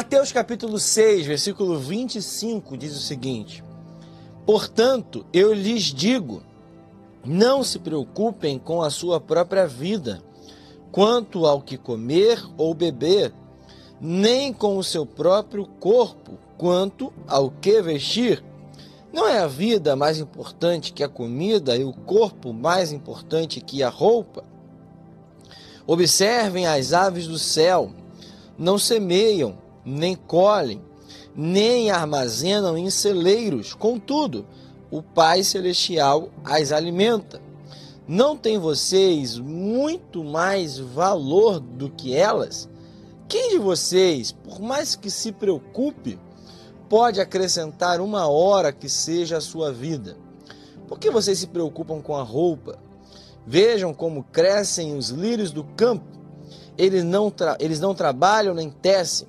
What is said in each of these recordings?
Mateus capítulo 6, versículo 25 diz o seguinte: Portanto, eu lhes digo, não se preocupem com a sua própria vida, quanto ao que comer ou beber, nem com o seu próprio corpo, quanto ao que vestir. Não é a vida mais importante que a comida e o corpo mais importante que a roupa? Observem as aves do céu, não semeiam, nem colhem, nem armazenam em celeiros, contudo, o Pai Celestial as alimenta. Não tem vocês muito mais valor do que elas? Quem de vocês, por mais que se preocupe, pode acrescentar uma hora que seja a sua vida. Por que vocês se preocupam com a roupa? Vejam como crescem os lírios do campo. Eles não, eles não trabalham nem tecem.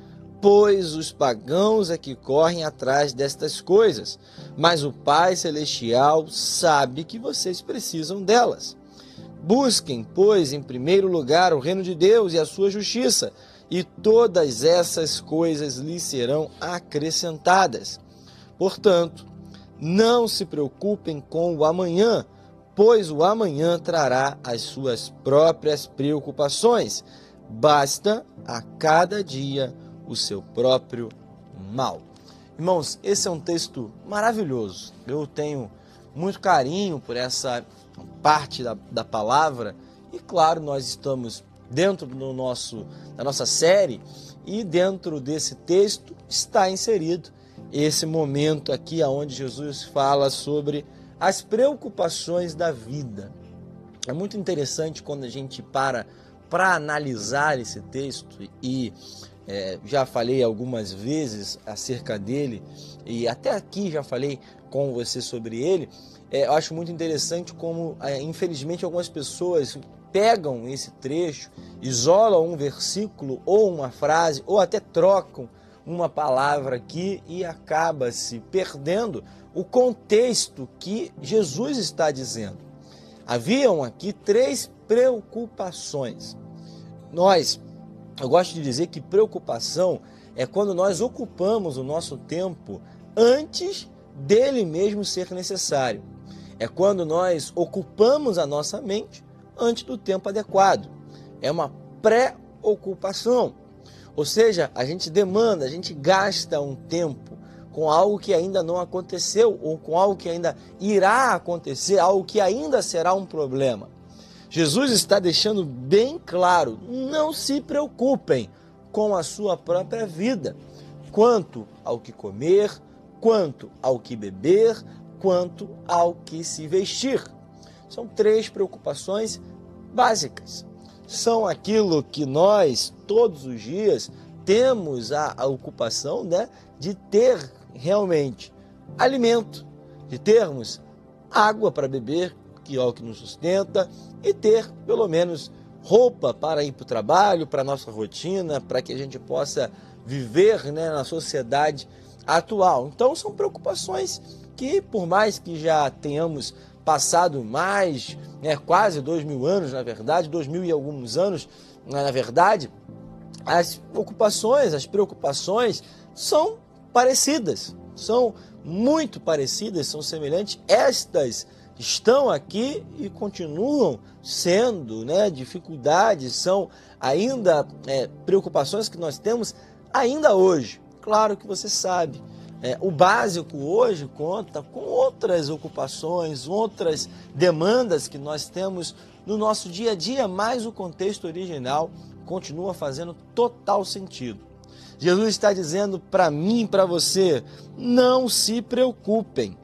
pois os pagãos é que correm atrás destas coisas, mas o Pai Celestial sabe que vocês precisam delas. Busquem, pois, em primeiro lugar o reino de Deus e a sua justiça e todas essas coisas lhe serão acrescentadas. Portanto, não se preocupem com o amanhã, pois o amanhã trará as suas próprias preocupações. Basta a cada dia o seu próprio mal. Irmãos, esse é um texto maravilhoso. Eu tenho muito carinho por essa parte da, da palavra e, claro, nós estamos dentro do nosso, da nossa série e dentro desse texto está inserido esse momento aqui onde Jesus fala sobre as preocupações da vida. É muito interessante quando a gente para para analisar esse texto e é, já falei algumas vezes acerca dele e até aqui já falei com você sobre ele. É, eu acho muito interessante como, é, infelizmente, algumas pessoas pegam esse trecho, isolam um versículo ou uma frase, ou até trocam uma palavra aqui e acaba se perdendo o contexto que Jesus está dizendo. Haviam aqui três preocupações. Nós, eu gosto de dizer que preocupação é quando nós ocupamos o nosso tempo antes dele mesmo ser necessário. É quando nós ocupamos a nossa mente antes do tempo adequado. É uma pré-ocupação. Ou seja, a gente demanda, a gente gasta um tempo com algo que ainda não aconteceu ou com algo que ainda irá acontecer, algo que ainda será um problema. Jesus está deixando bem claro: não se preocupem com a sua própria vida, quanto ao que comer, quanto ao que beber, quanto ao que se vestir. São três preocupações básicas. São aquilo que nós, todos os dias, temos a, a ocupação né, de ter realmente alimento, de termos água para beber, que o que nos sustenta, e ter pelo menos roupa para ir para o trabalho, para a nossa rotina, para que a gente possa viver né, na sociedade atual. Então são preocupações que, por mais que já tenhamos passado mais, né, quase dois mil anos, na verdade, dois mil e alguns anos, né, na verdade, as ocupações, as preocupações são parecidas, são muito parecidas, são semelhantes. Estas estão aqui e continuam sendo, né, dificuldades, são ainda é, preocupações que nós temos ainda hoje. Claro que você sabe, é, o básico hoje conta com outras ocupações, outras demandas que nós temos no nosso dia a dia, mas o contexto original continua fazendo total sentido. Jesus está dizendo para mim e para você: não se preocupem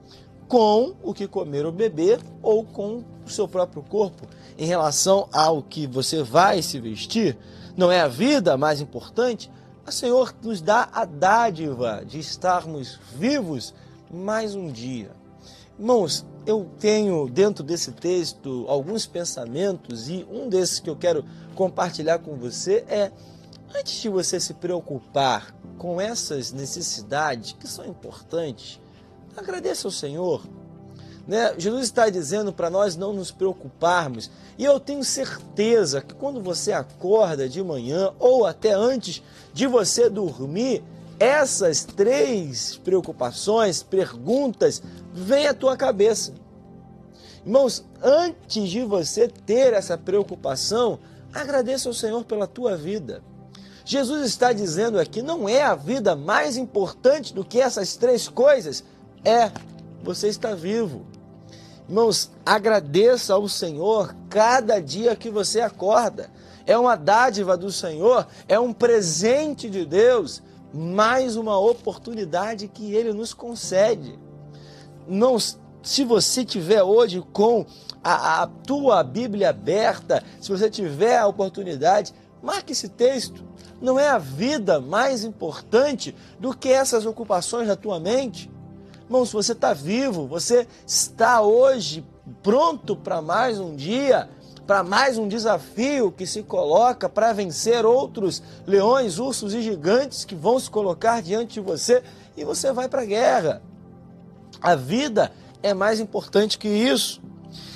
com o que comer ou beber ou com o seu próprio corpo em relação ao que você vai se vestir. Não é a vida mais importante? o Senhor nos dá a dádiva de estarmos vivos mais um dia. Irmãos, eu tenho dentro desse texto alguns pensamentos e um desses que eu quero compartilhar com você é: antes de você se preocupar com essas necessidades que são importantes, agradeça ao Senhor. Né? Jesus está dizendo para nós não nos preocuparmos, e eu tenho certeza que quando você acorda de manhã ou até antes de você dormir, essas três preocupações, perguntas, vêm à tua cabeça. Irmãos, antes de você ter essa preocupação, agradeça ao Senhor pela tua vida. Jesus está dizendo aqui: não é a vida mais importante do que essas três coisas? É, você está vivo. Irmãos, agradeça ao Senhor cada dia que você acorda. É uma dádiva do Senhor, é um presente de Deus mais uma oportunidade que ele nos concede. Não, se você tiver hoje com a, a tua Bíblia aberta, se você tiver a oportunidade, marque esse texto. Não é a vida mais importante do que essas ocupações da tua mente? Irmão, se você está vivo, você está hoje pronto para mais um dia, para mais um desafio que se coloca para vencer outros leões, ursos e gigantes que vão se colocar diante de você e você vai para a guerra. A vida é mais importante que isso.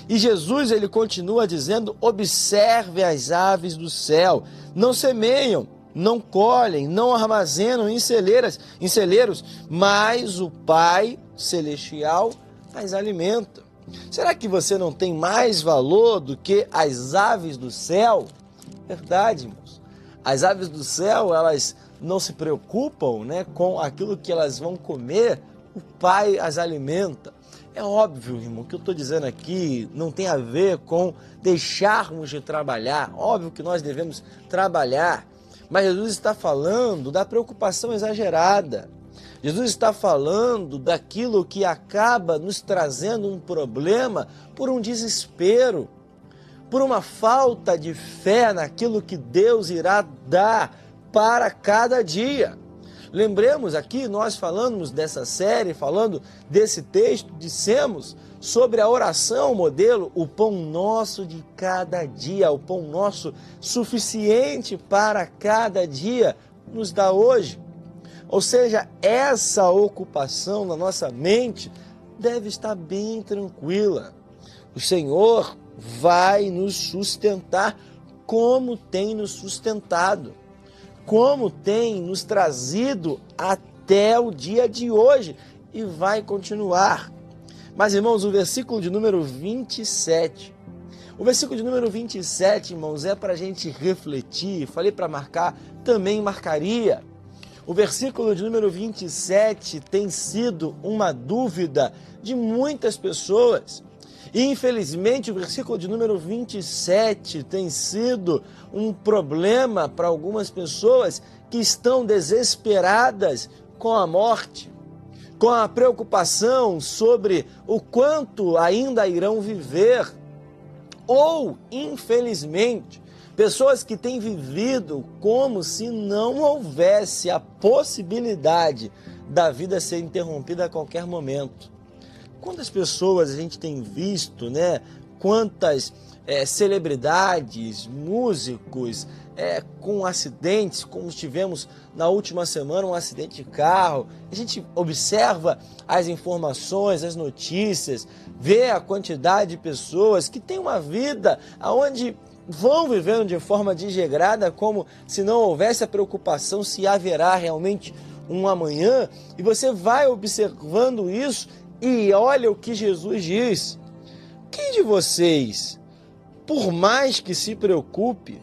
E Jesus ele continua dizendo: observe as aves do céu, não semeiam, não colhem, não armazenam em celeiras, em celeiros, mas o Pai celestial as alimenta. Será que você não tem mais valor do que as aves do céu? Verdade, irmãos. As aves do céu, elas não se preocupam né, com aquilo que elas vão comer, o Pai as alimenta. É óbvio, irmão, que eu estou dizendo aqui não tem a ver com deixarmos de trabalhar. Óbvio que nós devemos trabalhar, mas Jesus está falando da preocupação exagerada Jesus está falando daquilo que acaba nos trazendo um problema por um desespero, por uma falta de fé naquilo que Deus irá dar para cada dia. Lembremos aqui, nós falamos dessa série, falando desse texto, dissemos sobre a oração modelo, o pão nosso de cada dia, o pão nosso suficiente para cada dia, nos dá hoje. Ou seja, essa ocupação na nossa mente deve estar bem tranquila. O Senhor vai nos sustentar como tem nos sustentado, como tem nos trazido até o dia de hoje e vai continuar. Mas, irmãos, o versículo de número 27. O versículo de número 27, irmãos, é para a gente refletir. Falei para marcar, também marcaria. O versículo de número 27 tem sido uma dúvida de muitas pessoas. Infelizmente o versículo de número 27 tem sido um problema para algumas pessoas que estão desesperadas com a morte, com a preocupação sobre o quanto ainda irão viver, ou infelizmente Pessoas que têm vivido como se não houvesse a possibilidade da vida ser interrompida a qualquer momento. Quantas pessoas a gente tem visto, né? Quantas é, celebridades, músicos é, com acidentes, como tivemos na última semana um acidente de carro. A gente observa as informações, as notícias, vê a quantidade de pessoas que têm uma vida onde vão vivendo de forma desregrada, como se não houvesse a preocupação se haverá realmente um amanhã, e você vai observando isso e olha o que Jesus diz. Quem de vocês, por mais que se preocupe,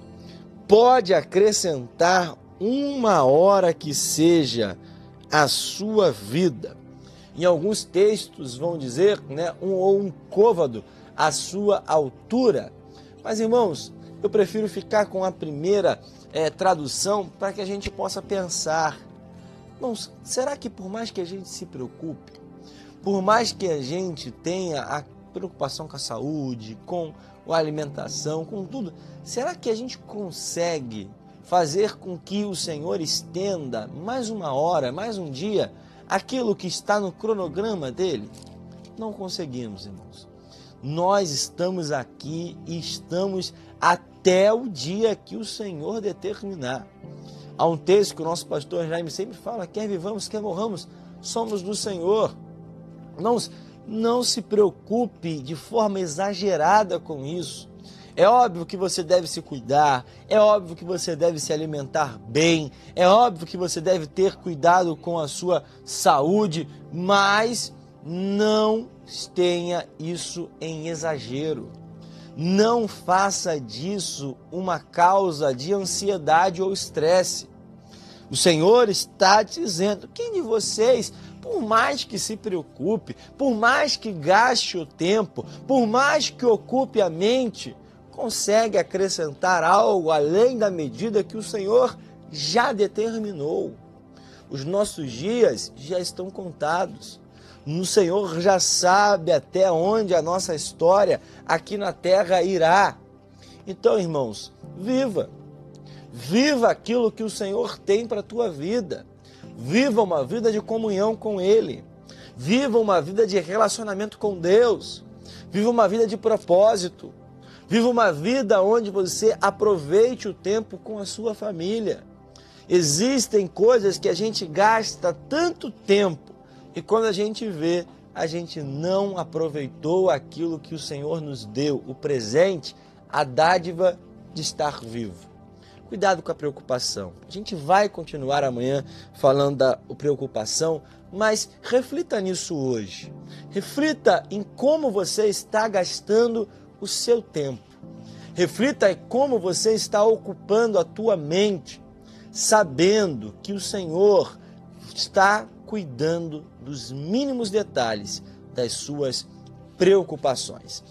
pode acrescentar uma hora que seja a sua vida? Em alguns textos vão dizer, né, um ou um côvado à sua altura. Mas irmãos, eu prefiro ficar com a primeira é, tradução para que a gente possa pensar. Não, será que por mais que a gente se preocupe, por mais que a gente tenha a preocupação com a saúde, com a alimentação, com tudo, será que a gente consegue fazer com que o Senhor estenda mais uma hora, mais um dia, aquilo que está no cronograma dele? Não conseguimos, irmãos. Nós estamos aqui e estamos até o dia que o Senhor determinar. Há um texto que o nosso pastor Jaime sempre fala: quer vivamos, quer morramos, somos do Senhor. Não, não se preocupe de forma exagerada com isso. É óbvio que você deve se cuidar, é óbvio que você deve se alimentar bem, é óbvio que você deve ter cuidado com a sua saúde, mas não tenha isso em exagero. Não faça disso uma causa de ansiedade ou estresse. O Senhor está dizendo: quem de vocês, por mais que se preocupe, por mais que gaste o tempo, por mais que ocupe a mente, consegue acrescentar algo além da medida que o Senhor já determinou? Os nossos dias já estão contados. O Senhor já sabe até onde a nossa história aqui na terra irá. Então, irmãos, viva. Viva aquilo que o Senhor tem para a tua vida. Viva uma vida de comunhão com Ele. Viva uma vida de relacionamento com Deus. Viva uma vida de propósito. Viva uma vida onde você aproveite o tempo com a sua família. Existem coisas que a gente gasta tanto tempo e quando a gente vê, a gente não aproveitou aquilo que o Senhor nos deu, o presente, a dádiva de estar vivo. Cuidado com a preocupação. A gente vai continuar amanhã falando da preocupação, mas reflita nisso hoje. Reflita em como você está gastando o seu tempo. Reflita em como você está ocupando a tua mente, sabendo que o Senhor está cuidando dos mínimos detalhes das suas preocupações.